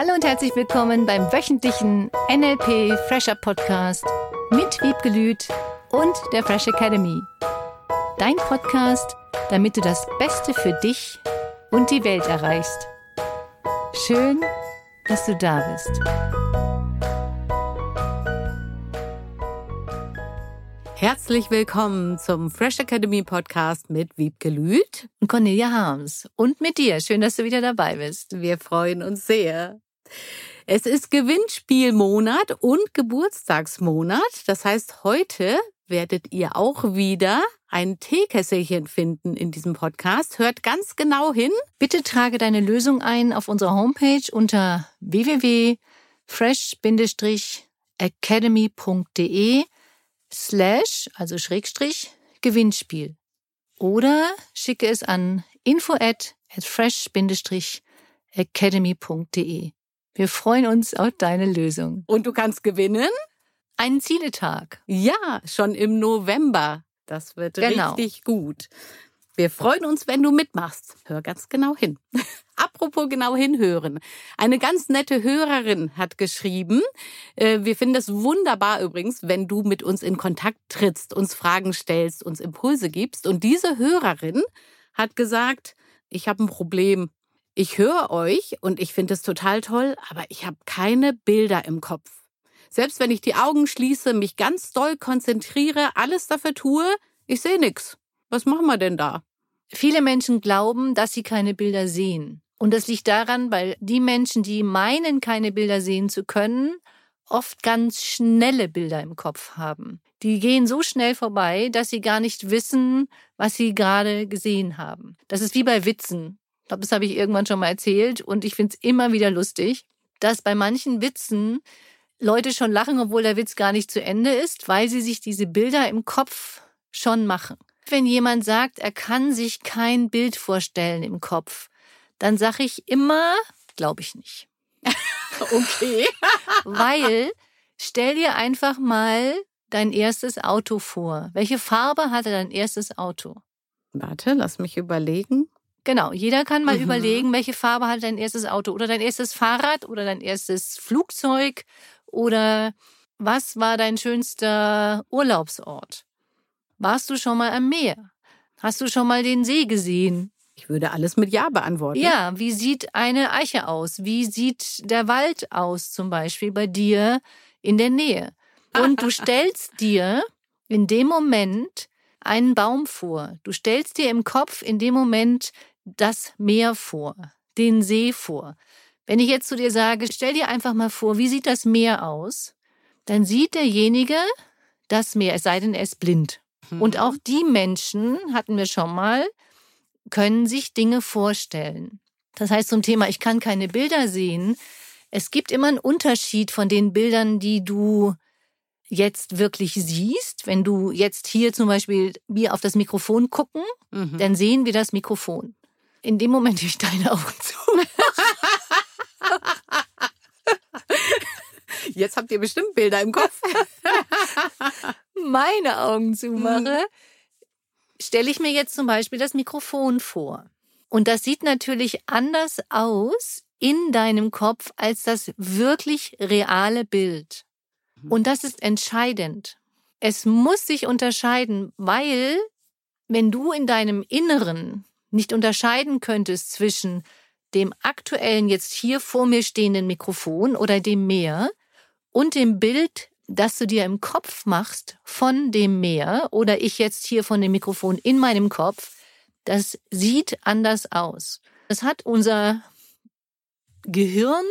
Hallo und herzlich willkommen beim wöchentlichen NLP Fresher Podcast mit Wiebke Lüth und der Fresh Academy. Dein Podcast, damit du das Beste für dich und die Welt erreichst. Schön, dass du da bist. Herzlich willkommen zum Fresh Academy Podcast mit Wiebke Lüth und Cornelia Harms. Und mit dir. Schön, dass du wieder dabei bist. Wir freuen uns sehr. Es ist Gewinnspielmonat und Geburtstagsmonat. Das heißt, heute werdet ihr auch wieder ein Teekesselchen finden in diesem Podcast. Hört ganz genau hin. Bitte trage deine Lösung ein auf unserer Homepage unter www.fresh-academy.de slash, also Schrägstrich, Gewinnspiel. Oder schicke es an info at fresh-academy.de. Wir freuen uns auf deine Lösung. Und du kannst gewinnen? Einen Zieletag. Ja, schon im November. Das wird genau. richtig gut. Wir freuen uns, wenn du mitmachst. Hör ganz genau hin. Apropos genau hinhören. Eine ganz nette Hörerin hat geschrieben, äh, wir finden es wunderbar übrigens, wenn du mit uns in Kontakt trittst, uns Fragen stellst, uns Impulse gibst. Und diese Hörerin hat gesagt, ich habe ein Problem. Ich höre euch und ich finde es total toll, aber ich habe keine Bilder im Kopf. Selbst wenn ich die Augen schließe, mich ganz doll konzentriere, alles dafür tue, ich sehe nichts. Was machen wir denn da? Viele Menschen glauben, dass sie keine Bilder sehen. Und das liegt daran, weil die Menschen, die meinen, keine Bilder sehen zu können, oft ganz schnelle Bilder im Kopf haben. Die gehen so schnell vorbei, dass sie gar nicht wissen, was sie gerade gesehen haben. Das ist wie bei Witzen. Ich glaube, das habe ich irgendwann schon mal erzählt und ich finde es immer wieder lustig, dass bei manchen Witzen Leute schon lachen, obwohl der Witz gar nicht zu Ende ist, weil sie sich diese Bilder im Kopf schon machen wenn jemand sagt, er kann sich kein Bild vorstellen im Kopf, dann sage ich immer, glaube ich nicht. okay. Weil stell dir einfach mal dein erstes Auto vor. Welche Farbe hatte dein erstes Auto? Warte, lass mich überlegen. Genau, jeder kann mal mhm. überlegen, welche Farbe hat dein erstes Auto oder dein erstes Fahrrad oder dein erstes Flugzeug oder was war dein schönster Urlaubsort? Warst du schon mal am Meer? Hast du schon mal den See gesehen? Ich würde alles mit Ja beantworten. Ja, wie sieht eine Eiche aus? Wie sieht der Wald aus, zum Beispiel bei dir in der Nähe? Und du stellst dir in dem Moment einen Baum vor. Du stellst dir im Kopf in dem Moment das Meer vor, den See vor. Wenn ich jetzt zu dir sage, stell dir einfach mal vor, wie sieht das Meer aus? Dann sieht derjenige das Meer, es sei denn, er ist blind. Und mhm. auch die Menschen, hatten wir schon mal, können sich Dinge vorstellen. Das heißt zum Thema, ich kann keine Bilder sehen. Es gibt immer einen Unterschied von den Bildern, die du jetzt wirklich siehst. Wenn du jetzt hier zum Beispiel wir auf das Mikrofon gucken, mhm. dann sehen wir das Mikrofon. In dem Moment, ich deine Augen zu. Jetzt habt ihr bestimmt Bilder im Kopf. meine Augen zumache, mhm. stelle ich mir jetzt zum Beispiel das Mikrofon vor. Und das sieht natürlich anders aus in deinem Kopf als das wirklich reale Bild. Mhm. Und das ist entscheidend. Es muss sich unterscheiden, weil wenn du in deinem Inneren nicht unterscheiden könntest zwischen dem aktuellen jetzt hier vor mir stehenden Mikrofon oder dem Meer und dem Bild, das du dir im Kopf machst von dem Meer oder ich jetzt hier von dem Mikrofon in meinem Kopf, das sieht anders aus. Das hat unser Gehirn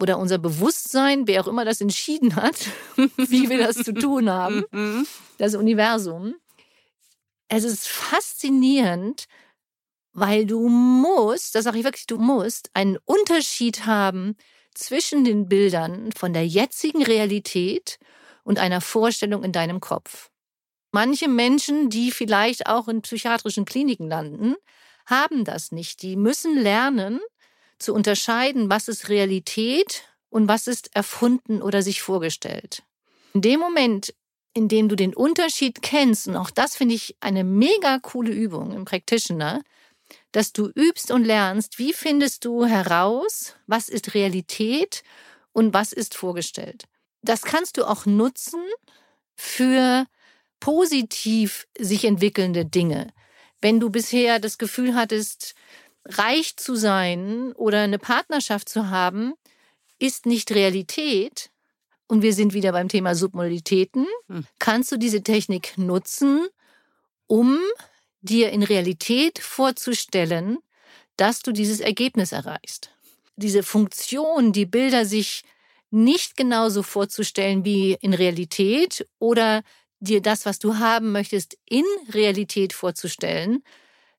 oder unser Bewusstsein, wer auch immer das entschieden hat, wie wir das zu tun haben, mhm. das Universum. Es ist faszinierend, weil du musst, das sage ich wirklich, du musst einen Unterschied haben zwischen den Bildern von der jetzigen Realität und einer Vorstellung in deinem Kopf. Manche Menschen, die vielleicht auch in psychiatrischen Kliniken landen, haben das nicht. Die müssen lernen zu unterscheiden, was ist Realität und was ist erfunden oder sich vorgestellt. In dem Moment, in dem du den Unterschied kennst, und auch das finde ich eine mega coole Übung im Practitioner, dass du übst und lernst, wie findest du heraus, was ist Realität und was ist vorgestellt. Das kannst du auch nutzen für positiv sich entwickelnde Dinge. Wenn du bisher das Gefühl hattest, reich zu sein oder eine Partnerschaft zu haben, ist nicht Realität, und wir sind wieder beim Thema Submodalitäten, hm. kannst du diese Technik nutzen, um dir in Realität vorzustellen, dass du dieses Ergebnis erreichst. Diese Funktion, die Bilder sich nicht genauso vorzustellen wie in Realität oder dir das, was du haben möchtest, in Realität vorzustellen,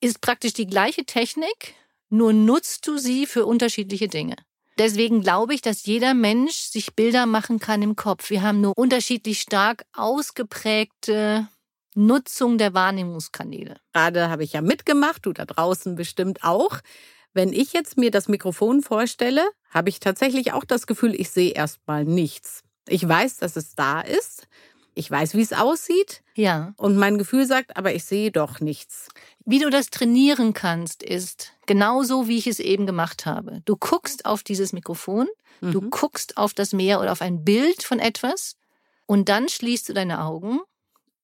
ist praktisch die gleiche Technik, nur nutzt du sie für unterschiedliche Dinge. Deswegen glaube ich, dass jeder Mensch sich Bilder machen kann im Kopf. Wir haben nur unterschiedlich stark ausgeprägte Nutzung der Wahrnehmungskanäle. Gerade habe ich ja mitgemacht, du da draußen bestimmt auch. Wenn ich jetzt mir das Mikrofon vorstelle, habe ich tatsächlich auch das Gefühl, ich sehe erstmal nichts. Ich weiß, dass es da ist. Ich weiß, wie es aussieht. Ja. Und mein Gefühl sagt, aber ich sehe doch nichts. Wie du das trainieren kannst, ist genauso, wie ich es eben gemacht habe. Du guckst auf dieses Mikrofon, mhm. du guckst auf das Meer oder auf ein Bild von etwas und dann schließt du deine Augen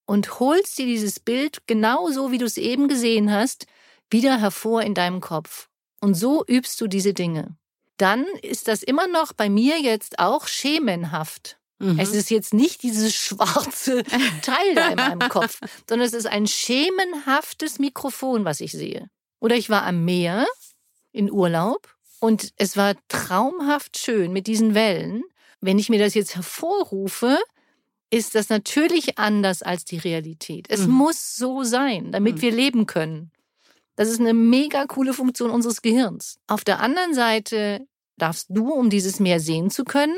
und holst dir dieses Bild genauso, wie du es eben gesehen hast, wieder hervor in deinem Kopf. Und so übst du diese Dinge. Dann ist das immer noch bei mir jetzt auch schemenhaft. Mhm. Es ist jetzt nicht dieses schwarze Teil da in meinem Kopf, sondern es ist ein schemenhaftes Mikrofon, was ich sehe. Oder ich war am Meer in Urlaub und es war traumhaft schön mit diesen Wellen. Wenn ich mir das jetzt hervorrufe, ist das natürlich anders als die Realität. Es mhm. muss so sein, damit mhm. wir leben können. Das ist eine mega coole Funktion unseres Gehirns. Auf der anderen Seite darfst du, um dieses Meer sehen zu können,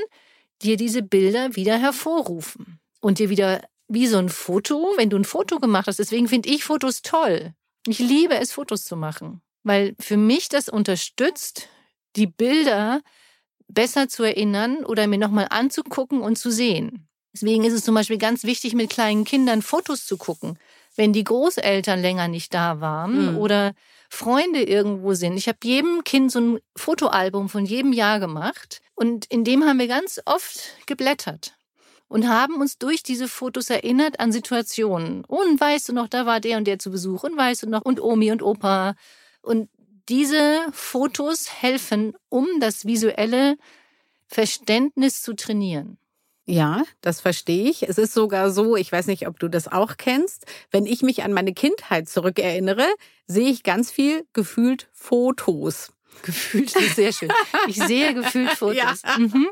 dir diese Bilder wieder hervorrufen und dir wieder wie so ein Foto, wenn du ein Foto gemacht hast. Deswegen finde ich Fotos toll. Ich liebe es, Fotos zu machen, weil für mich das unterstützt, die Bilder besser zu erinnern oder mir nochmal anzugucken und zu sehen. Deswegen ist es zum Beispiel ganz wichtig, mit kleinen Kindern Fotos zu gucken. Wenn die Großeltern länger nicht da waren mhm. oder Freunde irgendwo sind. Ich habe jedem Kind so ein Fotoalbum von jedem Jahr gemacht und in dem haben wir ganz oft geblättert und haben uns durch diese Fotos erinnert an Situationen. Und weißt du noch, da war der und der zu Besuch und weißt du noch, und Omi und Opa. Und diese Fotos helfen, um das visuelle Verständnis zu trainieren. Ja, das verstehe ich. Es ist sogar so, ich weiß nicht, ob du das auch kennst, wenn ich mich an meine Kindheit zurückerinnere, sehe ich ganz viel gefühlt Fotos. Gefühlt ist sehr schön. Ich sehe gefühlt Fotos. Ja. Mhm.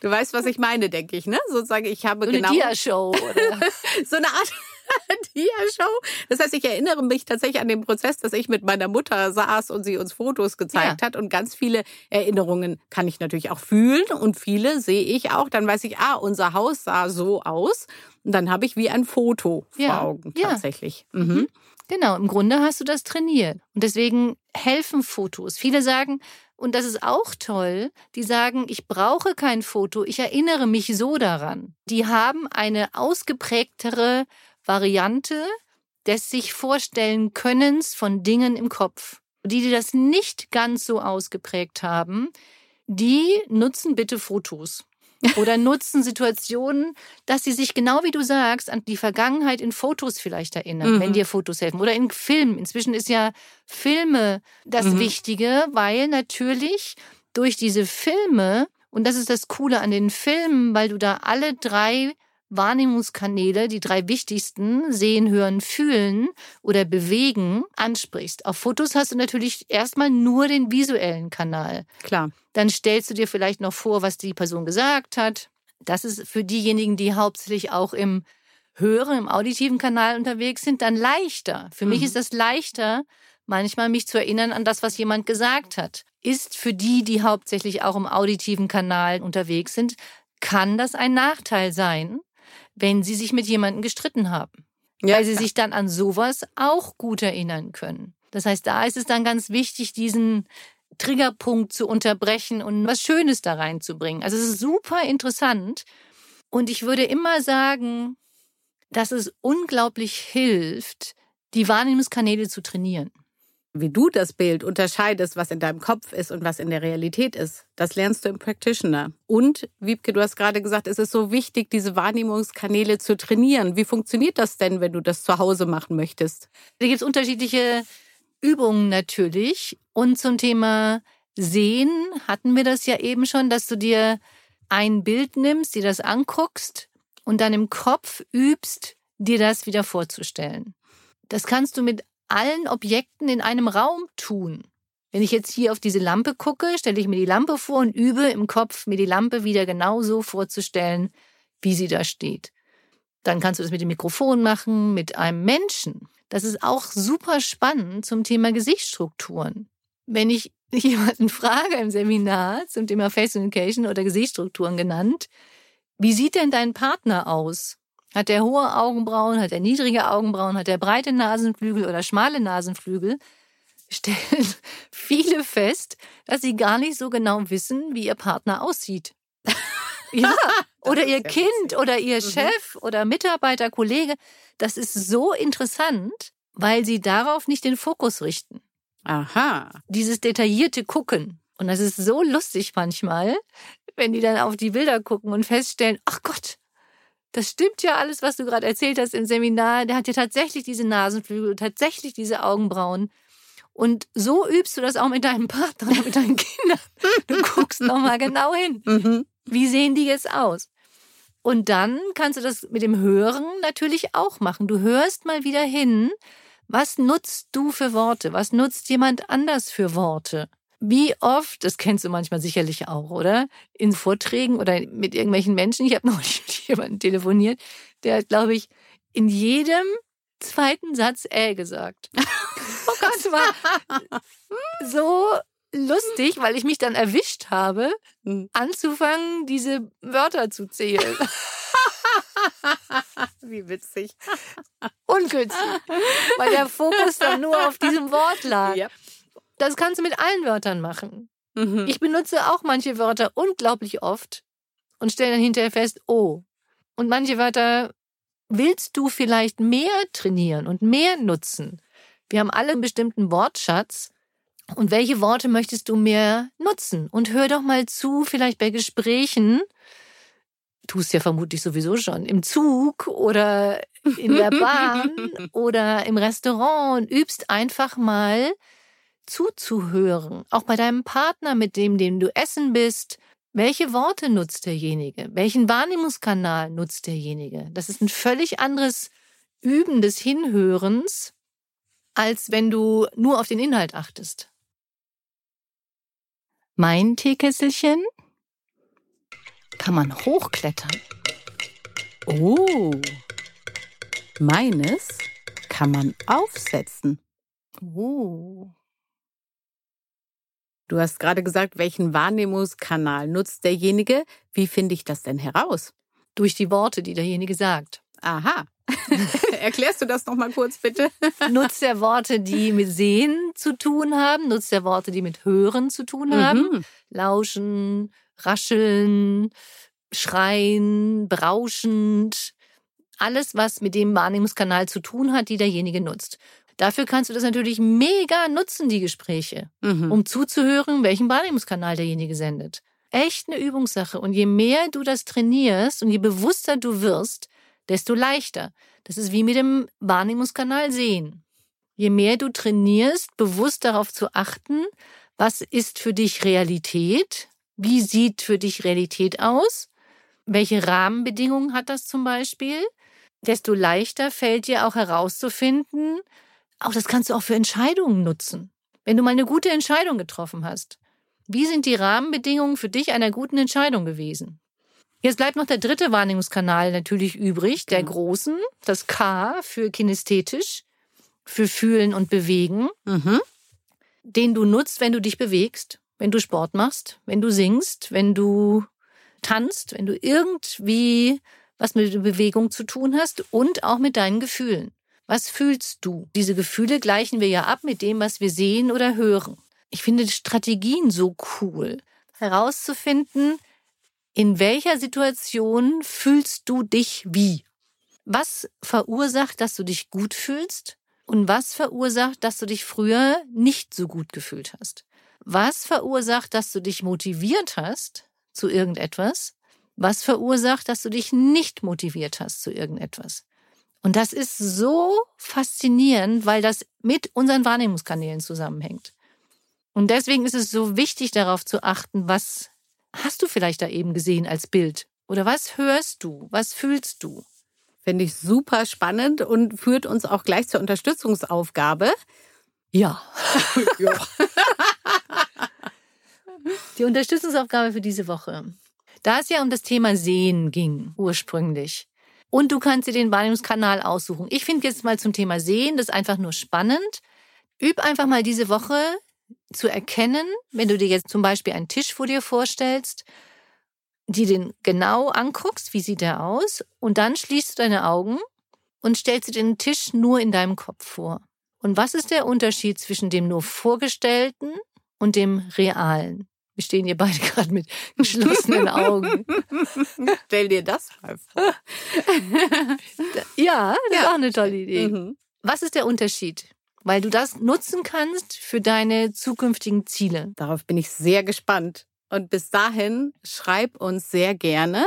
Du weißt, was ich meine, denke ich, ne? Sozusagen, ich habe so genau. Eine Dia-Show, oder? so eine Art. Dia-Show. Das heißt, ich erinnere mich tatsächlich an den Prozess, dass ich mit meiner Mutter saß und sie uns Fotos gezeigt ja. hat. Und ganz viele Erinnerungen kann ich natürlich auch fühlen und viele sehe ich auch. Dann weiß ich, ah, unser Haus sah so aus. Und dann habe ich wie ein Foto vor ja. Augen tatsächlich. Ja. Mhm. Genau, im Grunde hast du das trainiert. Und deswegen helfen Fotos. Viele sagen, und das ist auch toll, die sagen, ich brauche kein Foto, ich erinnere mich so daran. Die haben eine ausgeprägtere Variante des sich vorstellen Könnens von Dingen im Kopf. Die, die das nicht ganz so ausgeprägt haben, die nutzen bitte Fotos oder nutzen Situationen, dass sie sich genau wie du sagst an die Vergangenheit in Fotos vielleicht erinnern, mhm. wenn dir Fotos helfen oder in Filmen. Inzwischen ist ja Filme das mhm. Wichtige, weil natürlich durch diese Filme und das ist das Coole an den Filmen, weil du da alle drei Wahrnehmungskanäle, die drei wichtigsten, sehen, hören, fühlen oder bewegen, ansprichst. Auf Fotos hast du natürlich erstmal nur den visuellen Kanal. Klar. Dann stellst du dir vielleicht noch vor, was die Person gesagt hat. Das ist für diejenigen, die hauptsächlich auch im höheren, im auditiven Kanal unterwegs sind, dann leichter. Für mhm. mich ist das leichter, manchmal mich zu erinnern an das, was jemand gesagt hat. Ist für die, die hauptsächlich auch im auditiven Kanal unterwegs sind, kann das ein Nachteil sein, wenn sie sich mit jemandem gestritten haben. Ja, weil sie sich dann an sowas auch gut erinnern können. Das heißt, da ist es dann ganz wichtig, diesen Triggerpunkt zu unterbrechen und was Schönes da reinzubringen. Also es ist super interessant. Und ich würde immer sagen, dass es unglaublich hilft, die Wahrnehmungskanäle zu trainieren. Wie du das Bild unterscheidest, was in deinem Kopf ist und was in der Realität ist, das lernst du im Practitioner. Und, Wiebke, du hast gerade gesagt, es ist so wichtig, diese Wahrnehmungskanäle zu trainieren. Wie funktioniert das denn, wenn du das zu Hause machen möchtest? Da gibt es unterschiedliche Übungen natürlich. Und zum Thema Sehen hatten wir das ja eben schon, dass du dir ein Bild nimmst, dir das anguckst und dann im Kopf übst, dir das wieder vorzustellen. Das kannst du mit allen Objekten in einem Raum tun. Wenn ich jetzt hier auf diese Lampe gucke, stelle ich mir die Lampe vor und übe im Kopf, mir die Lampe wieder genauso vorzustellen, wie sie da steht. Dann kannst du das mit dem Mikrofon machen, mit einem Menschen. Das ist auch super spannend zum Thema Gesichtsstrukturen. Wenn ich jemanden frage im Seminar zum Thema Face Communication oder Gesichtsstrukturen genannt, wie sieht denn dein Partner aus? Hat er hohe Augenbrauen, hat er niedrige Augenbrauen, hat er breite Nasenflügel oder schmale Nasenflügel? Stellen viele fest, dass sie gar nicht so genau wissen, wie ihr Partner aussieht. ja, oder ihr Kind oder ihr mhm. Chef oder Mitarbeiter, Kollege. Das ist so interessant, weil sie darauf nicht den Fokus richten. Aha. Dieses detaillierte Gucken. Und das ist so lustig manchmal, wenn die dann auf die Bilder gucken und feststellen, ach Gott, das stimmt ja alles, was du gerade erzählt hast im Seminar. Der hat ja tatsächlich diese Nasenflügel, tatsächlich diese Augenbrauen. Und so übst du das auch mit deinem Partner oder mit deinen Kindern. Du guckst nochmal genau hin. Mhm. Wie sehen die jetzt aus? Und dann kannst du das mit dem Hören natürlich auch machen. Du hörst mal wieder hin, was nutzt du für Worte? Was nutzt jemand anders für Worte? Wie oft, das kennst du manchmal sicherlich auch, oder? In Vorträgen oder mit irgendwelchen Menschen. Ich habe noch mit jemandem telefoniert, der hat, glaube ich, in jedem zweiten Satz äh gesagt. Oh Gott, das war so lustig, weil ich mich dann erwischt habe, hm. anzufangen, diese Wörter zu zählen. Wie witzig. Ungünstig. Weil der Fokus dann nur auf diesem Wort lag. Yep. Das kannst du mit allen Wörtern machen. Mhm. Ich benutze auch manche Wörter unglaublich oft und stelle dann hinterher fest, oh. Und manche Wörter willst du vielleicht mehr trainieren und mehr nutzen. Wir haben alle einen bestimmten Wortschatz. Und welche Worte möchtest du mehr nutzen? Und hör doch mal zu, vielleicht bei Gesprächen, tust ja vermutlich sowieso schon, im Zug oder in der Bahn oder im Restaurant und übst einfach mal zuzuhören, auch bei deinem Partner, mit dem, dem du essen bist. Welche Worte nutzt derjenige? Welchen Wahrnehmungskanal nutzt derjenige? Das ist ein völlig anderes Üben des Hinhörens, als wenn du nur auf den Inhalt achtest. Mein Teekesselchen kann man hochklettern. Oh, meines kann man aufsetzen. Oh. Du hast gerade gesagt, welchen Wahrnehmungskanal nutzt derjenige. Wie finde ich das denn heraus? Durch die Worte, die derjenige sagt. Aha. Erklärst du das nochmal kurz, bitte? nutzt er Worte, die mit Sehen zu tun haben? Nutzt er Worte, die mit Hören zu tun haben? Mhm. Lauschen, rascheln, schreien, berauschend. Alles, was mit dem Wahrnehmungskanal zu tun hat, die derjenige nutzt. Dafür kannst du das natürlich mega nutzen, die Gespräche, mhm. um zuzuhören, welchen Wahrnehmungskanal derjenige sendet. Echt eine Übungssache. Und je mehr du das trainierst und je bewusster du wirst, desto leichter. Das ist wie mit dem Wahrnehmungskanal sehen. Je mehr du trainierst, bewusst darauf zu achten, was ist für dich Realität? Wie sieht für dich Realität aus? Welche Rahmenbedingungen hat das zum Beispiel? Desto leichter fällt dir auch herauszufinden, auch das kannst du auch für Entscheidungen nutzen. Wenn du mal eine gute Entscheidung getroffen hast. Wie sind die Rahmenbedingungen für dich einer guten Entscheidung gewesen? Jetzt bleibt noch der dritte Wahrnehmungskanal natürlich übrig, der genau. großen, das K für kinästhetisch, für Fühlen und Bewegen, mhm. den du nutzt, wenn du dich bewegst, wenn du Sport machst, wenn du singst, wenn du tanzt, wenn du irgendwie was mit Bewegung zu tun hast und auch mit deinen Gefühlen. Was fühlst du? Diese Gefühle gleichen wir ja ab mit dem, was wir sehen oder hören. Ich finde Strategien so cool, herauszufinden, in welcher Situation fühlst du dich wie? Was verursacht, dass du dich gut fühlst? Und was verursacht, dass du dich früher nicht so gut gefühlt hast? Was verursacht, dass du dich motiviert hast zu irgendetwas? Was verursacht, dass du dich nicht motiviert hast zu irgendetwas? Und das ist so faszinierend, weil das mit unseren Wahrnehmungskanälen zusammenhängt. Und deswegen ist es so wichtig, darauf zu achten, was hast du vielleicht da eben gesehen als Bild? Oder was hörst du? Was fühlst du? Finde ich super spannend und führt uns auch gleich zur Unterstützungsaufgabe. Ja. ja. Die Unterstützungsaufgabe für diese Woche. Da es ja um das Thema Sehen ging, ursprünglich. Und du kannst dir den Wahrnehmungskanal aussuchen. Ich finde jetzt mal zum Thema Sehen, das ist einfach nur spannend. Üb einfach mal diese Woche zu erkennen, wenn du dir jetzt zum Beispiel einen Tisch vor dir vorstellst, die den genau anguckst, wie sieht der aus, und dann schließt du deine Augen und stellst dir den Tisch nur in deinem Kopf vor. Und was ist der Unterschied zwischen dem nur vorgestellten und dem realen? Wir stehen hier beide gerade mit geschlossenen Augen. Stell dir das mal vor. ja, das ja. ist auch eine tolle Idee. Mhm. Was ist der Unterschied? Weil du das nutzen kannst für deine zukünftigen Ziele. Darauf bin ich sehr gespannt. Und bis dahin schreib uns sehr gerne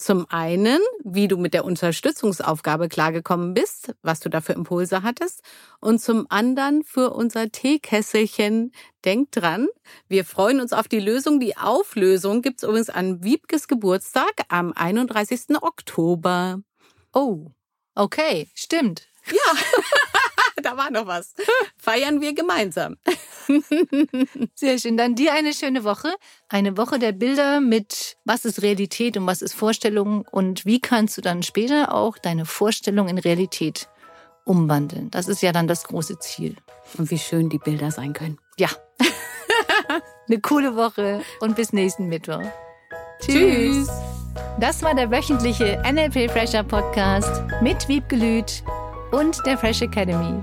zum einen, wie du mit der Unterstützungsaufgabe klargekommen bist, was du da für Impulse hattest. Und zum anderen für unser Teekesselchen. Denk dran, wir freuen uns auf die Lösung. Die Auflösung gibt's übrigens an Wiebkes Geburtstag am 31. Oktober. Oh, okay, stimmt. Ja. da war noch was. Feiern wir gemeinsam. Sehr schön. Dann dir eine schöne Woche. Eine Woche der Bilder mit was ist Realität und was ist Vorstellung und wie kannst du dann später auch deine Vorstellung in Realität umwandeln. Das ist ja dann das große Ziel. Und wie schön die Bilder sein können. Ja. eine coole Woche und bis nächsten Mittwoch. Tschüss. Das war der wöchentliche NLP Fresher Podcast mit Wiebgelüt und der Fresh Academy.